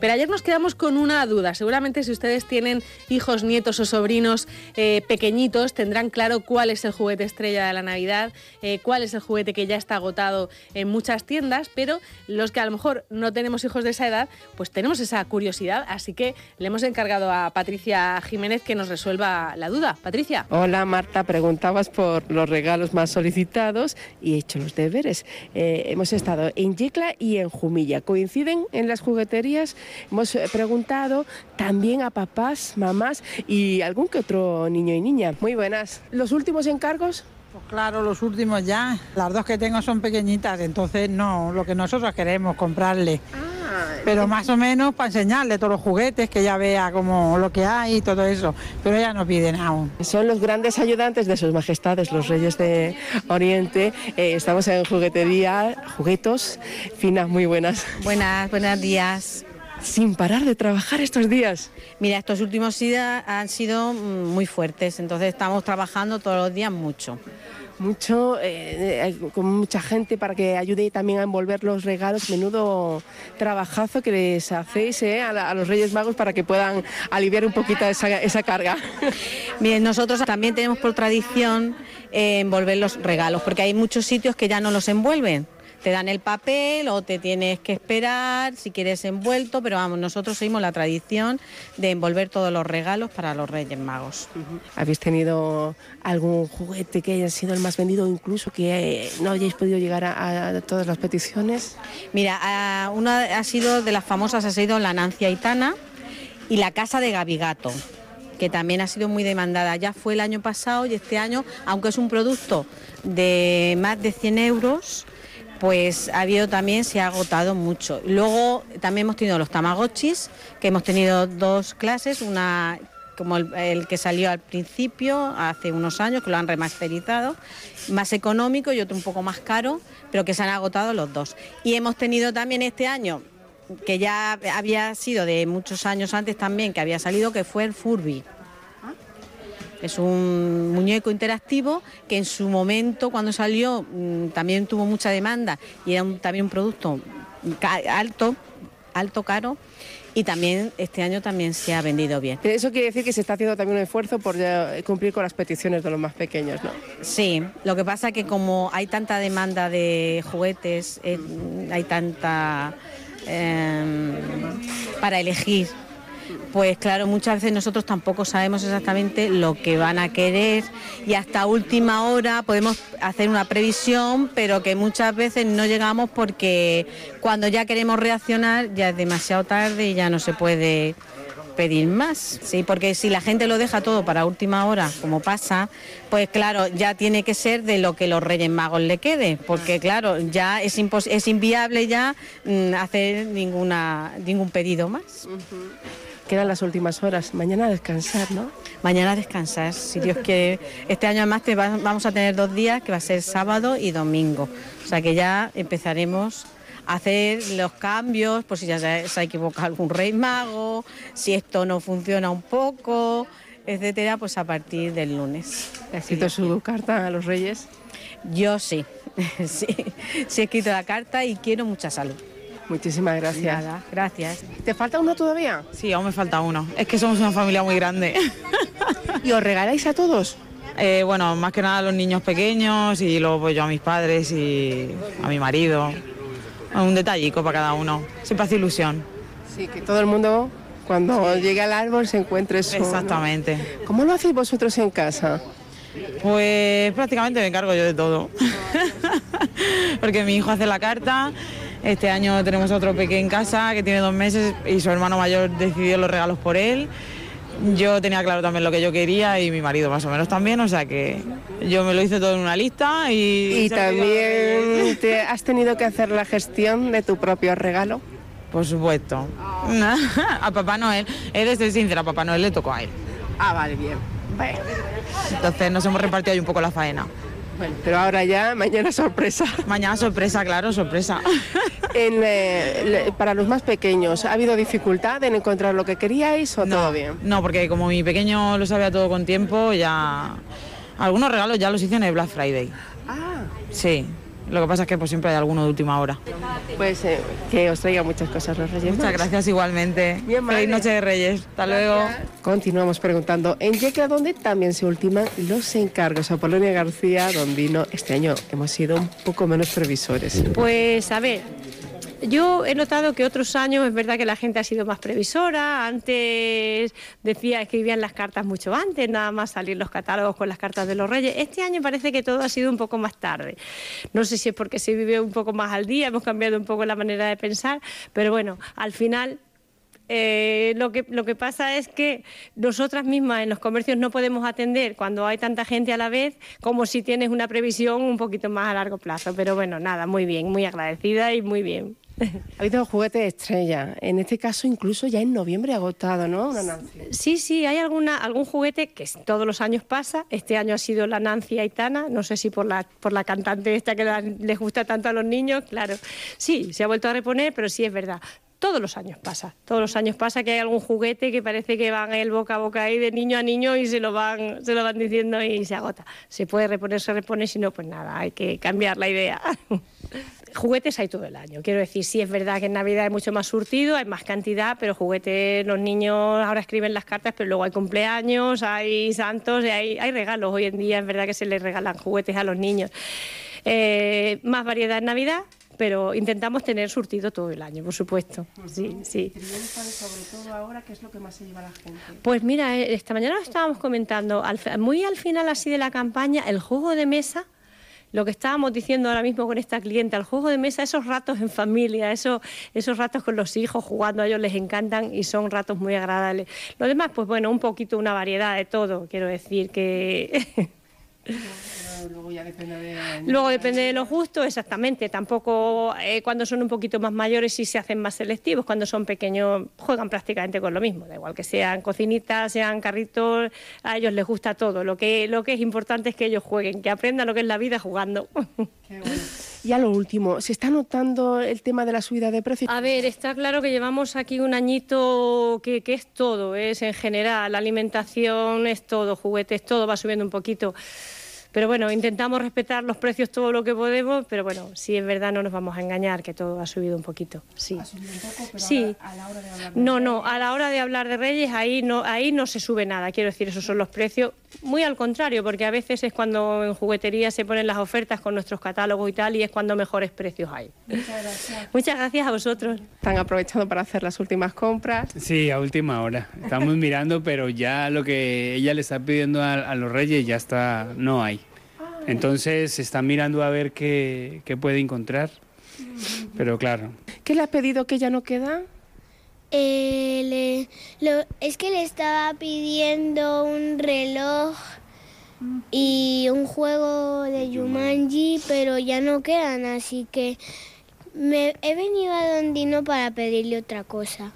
Pero ayer nos quedamos con una duda. Seguramente si ustedes tienen hijos, nietos o sobrinos eh, pequeñitos, tendrán claro cuál es el juguete estrella de la Navidad, eh, cuál es el juguete que ya está agotado en muchas tiendas, pero los que a lo mejor no tenemos hijos de esa edad, pues tenemos esa curiosidad. Así que le hemos encargado a Patricia Jiménez que nos resuelva la duda. Patricia. Hola Marta, preguntabas por los regalos más solicitados y he hecho los deberes. Eh, hemos estado en Yecla y en Jumilla. ¿Coinciden en las jugueterías? Hemos eh, preguntado también a papás, mamás y algún que otro niño y niña. Muy buenas. ¿Los últimos encargos? Pues claro, los últimos ya. Las dos que tengo son pequeñitas, entonces no, lo que nosotros queremos comprarle. Ah, Pero más o menos para enseñarle todos los juguetes, que ella vea como lo que hay y todo eso. Pero ella no piden aún. Son los grandes ayudantes de sus majestades, los reyes de Oriente. Eh, estamos en juguetería, juguetos, finas, muy buenas. Buenas, buenos días sin parar de trabajar estos días. Mira, estos últimos días han sido muy fuertes, entonces estamos trabajando todos los días mucho. Mucho, eh, eh, con mucha gente para que ayude también a envolver los regalos. Menudo trabajazo que les hacéis eh, a, los Reyes Magos para que puedan aliviar un poquito esa, esa carga. Bien, nosotros también tenemos por tradición envolver los regalos, porque hay muchos sitios que ya no los envuelven te dan el papel o te tienes que esperar si quieres envuelto, pero vamos, nosotros seguimos la tradición de envolver todos los regalos para los Reyes Magos. ¿Habéis tenido algún juguete que haya sido el más vendido, incluso que eh, no hayáis podido llegar a, todas las peticiones? Mira, una ha sido de las famosas, ha sido la Nancia Aitana y la Casa de Gavigato que también ha sido muy demandada. Ya fue el año pasado y este año, aunque es un producto de más de 100 euros, pues ha habido también, se ha agotado mucho. Luego también hemos tenido los tamagotchis, que hemos tenido dos clases, una como el, que salió al principio, hace unos años, que lo han remasterizado, más económico y otro un poco más caro, pero que se han agotado los dos. Y hemos tenido también este año, que ya había sido de muchos años antes también, que había salido, que fue el Furby. Es un muñeco interactivo que en su momento, cuando salió, mm, también tuvo mucha demanda y era también un producto alto, alto, caro. Y también este año también se ha vendido bien. Eso quiere decir que se está haciendo también un esfuerzo por cumplir con las peticiones de los más pequeños, ¿no? Sí, lo que pasa es que como hay tanta demanda de juguetes, eh, hay tanta em, para elegir pues claro, muchas veces nosotros tampoco sabemos exactamente lo que van a querer y hasta última hora podemos hacer una previsión, pero que muchas veces no llegamos porque cuando ya queremos reaccionar ya es demasiado tarde y ya no se puede pedir más, sí, porque si la gente lo deja todo para última hora, como pasa, pues claro, ya tiene que ser de lo que los Reyes Magos le quede, porque claro, ya es, es inviable ya mm, hacer ninguna ningún pedido más quedan las últimas horas. Mañana a descansar, ¿no? Mañana a descansar, si Dios quiere. Este año además vamos a tener dos días, que va a ser sábado y domingo. O sea que ya empezaremos a hacer los cambios, por si ya se, ha equivocado algún rey mago, si esto no funciona un poco, etcétera, pues a partir del lunes. ¿Ha escrito su carta a los reyes? Yo sí, sí, sí he escrito la carta y quiero mucha salud. Muchísimas gracias. gracias. ¿Te falta uno todavía? Sí, aún me falta uno. Es que somos una familia muy grande. ¿Y os regaláis a todos? Eh, bueno, más que nada a los niños pequeños y luego pues yo a mis padres y a mi marido. Un detallico para cada uno. Siempre hace ilusión. Sí, que todo el mundo cuando llegue al árbol se encuentre eso. Exactamente. ¿Cómo lo hacéis vosotros en casa? Pues prácticamente me encargo yo de todo. Porque mi hijo hace la carta este año tenemos otro pequeño en casa que tiene dos meses y su hermano mayor decidió los regalos por él. Yo tenía claro también lo que yo quería y mi marido más o menos también, o sea que yo me lo hice todo en una lista y... ¿Y también te has tenido que hacer la gestión de tu propio regalo? Por supuesto. a Papá Noel, he de ser sincera, a Papá Noel le tocó a él. Ah, vale, bien. Entonces nos hemos repartido ahí un poco la faena. Bueno, pero ahora ya, mañana sorpresa. Mañana sorpresa, claro, sorpresa. Eh, para los más pequeños, ¿ha habido dificultad en encontrar lo que queríais o todo bien? No, porque como mi pequeño lo sabía todo con tiempo, ya... Algunos regalos ya los hice en el Black Friday. Ah. Sí, Lo que pasa es que pues siempre hay alguno de última hora. Pues eh, que os traiga muchas cosas los Reyes. Muchas gracias igualmente. Bien. Feliz noche de Reyes. Hasta luego. Continuamos preguntando en Yecla, donde también se ultiman los encargos. A Polonia García, Dondino, este año hemos sido un poco menos previsores. Pues a ver, yo he notado que otros años es verdad que la gente ha sido más previsora. Antes decía, escribían las cartas mucho antes, nada más salir los catálogos con las cartas de los reyes. Este año parece que todo ha sido un poco más tarde. No sé si es porque se vive un poco más al día, hemos cambiado un poco la manera de pensar, pero bueno, al final eh, lo, que, lo que pasa es que nosotras mismas en los comercios no podemos atender cuando hay tanta gente a la vez como si tienes una previsión un poquito más a largo plazo. Pero bueno, nada, muy bien, muy agradecida y muy bien. Ha habido juguete estrella, en este caso incluso ya en noviembre agotado, ¿no? Una. Sí, sí, hay alguna, algún juguete que todos los años pasa. Este año ha sido la Nancy Aitana, no sé si por la, por la cantante esta que la- les gusta tanto a los niños, claro. Sí, se ha vuelto a reponer, pero sí es verdad. Todos los años pasa, todos los años pasa que hay algún juguete que parece que van el boca a boca ahí de niño a niño y se lo van, se lo van diciendo y se agota. Se puede reponer, se repone, si no, pues nada, hay que cambiar la idea. Juguetes hay todo el año. Quiero decir, sí es verdad que en Navidad hay mucho más surtido, hay más cantidad, pero juguetes, los niños ahora escriben las cartas, pero luego hay cumpleaños, hay santos, hay, hay regalos. Hoy en día es verdad que se les regalan juguetes a los niños. Eh, más variedad en Navidad, pero intentamos tener surtido todo el año, por supuesto. Sí, sí. sobre todo ahora, ¿qué es lo que más se lleva la gente? Pues mira, eh, esta mañana lo estábamos comentando, muy al final así de la campaña, el juego de mesa, lo que estábamos diciendo ahora mismo con esta clienta, el juego de mesa, esos ratos en familia, esos, esos ratos con los hijos jugando, a ellos les encantan y son ratos muy agradables. Lo demás, pues bueno, un poquito una variedad de todo, quiero decir que... Luego ya depende de... Luego depende de los gustos, exactamente. Tampoco eh, cuando son un poquito más mayores sí se hacen más selectivos. Cuando son pequeños juegan prácticamente con lo mismo. Da igual que sean cocinitas, sean carritos, a ellos les gusta todo. Lo que, lo que es importante es que ellos jueguen, que aprendan lo que es la vida jugando. Y a lo último, ¿se está notando el tema de la subida de precios? A ver, está claro que llevamos aquí un añito que, que es todo, es en general, la alimentación es todo, juguetes, todo va subiendo un poquito. Pero bueno, intentamos respetar los precios todo lo que podemos, pero bueno, sí es verdad, no nos vamos a engañar, que todo ha subido un poquito. Sí. sí. No, no, a la hora de hablar de Reyes ahí no, ahí no se sube nada, quiero decir, esos son los precios. Muy al contrario, porque a veces es cuando en juguetería se ponen las ofertas con nuestros catálogos y tal, y es cuando mejores precios hay. Muchas gracias a vosotros. Están aprovechando para hacer las últimas compras. Sí, a última hora. Estamos mirando, pero ya lo que ella le está pidiendo a, a los reyes ya está, no hay. Entonces se está mirando a ver qué, qué puede encontrar. Pero claro, ¿Qué le ha pedido que ya no queda? Eh, le- lo- es que le estaba pidiendo un reloj y un juego de Jumanji, pero ya no quedan, así que me he venido a Dondino para pedirle otra cosa.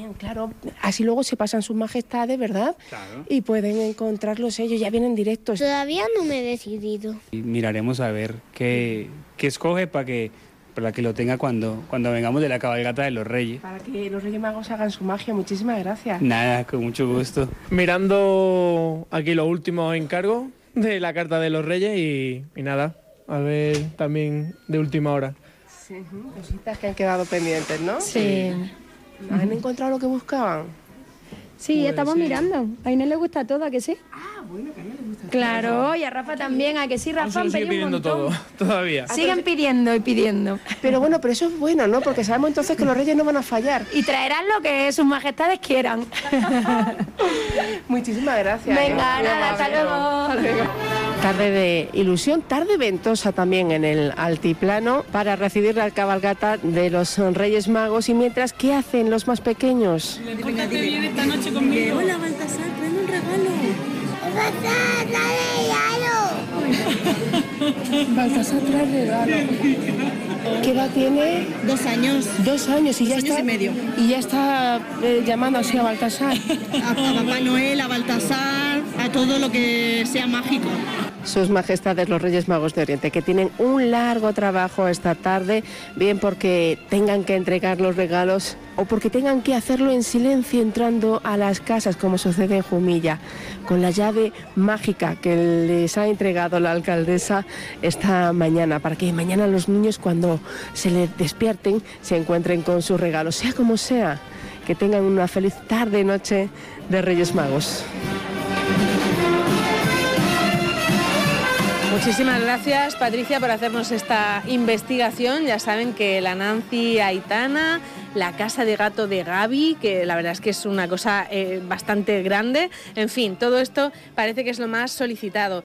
Bien, claro. Así luego se pasan sus majestades, ¿verdad? Claro. Y pueden encontrarlos ellos, ya vienen directos. Todavía no me he decidido. y miraremos a ver qué, qué escoge para que, para que lo tenga cuando, cuando vengamos de la cabalgata de los reyes. Para que los Reyes Magos hagan su magia. Muchísimas gracias. Nada, con mucho gusto. Mirando aquí los últimos encargos de la Carta de los Reyes y, y nada, a ver también de última hora. Sí, cositas que han quedado pendientes, ¿no? Sí. ¿Han encontrado lo que buscaban? Sí, estamos mirando. A Inés le gusta todo, ¿a que sí? Ah, bueno, que a mí les gusta. Claro, y a Rafa también, ¿a que sí? Rafa han sigue pedido un pidiendo todo, montón. todavía. Siguen pidiendo y pidiendo. Pero bueno, pero eso es bueno, ¿no? Porque sabemos entonces que los Reyes no van a fallar. Y traerán lo que sus majestades quieran. Muchísimas gracias. Venga, ¿eh? nada, hasta luego. Tarde de ilusión, tarde ventosa también en el altiplano para recibir la cabalgata de los Reyes Magos. Y mientras, ¿qué hacen los más pequeños? Baltasar trae regalo. ¿Qué edad tiene? Dos años. Dos años y ya años está. y medio. Y ya está eh, llamando así a Baltasar. A, a Papá Noel, a Baltasar, a todo lo que sea mágico. Sus Majestades los Reyes Magos de Oriente, que tienen un largo trabajo esta tarde, bien porque tengan que entregar los regalos o porque tengan que hacerlo en silencio entrando a las casas como sucede en Jumilla, con la llave mágica que les ha entregado la alcaldesa esta mañana, para que mañana los niños cuando se les despierten se encuentren con sus regalos, sea como sea, que tengan una feliz tarde, noche de Reyes Magos. Muchísimas gracias, Patricia, por hacernos esta investigación. Ya saben que la Nancy Aitana, la casa de gato de Gaby, que la verdad es que es una cosa eh, bastante grande. En fin, todo esto parece que es lo más solicitado.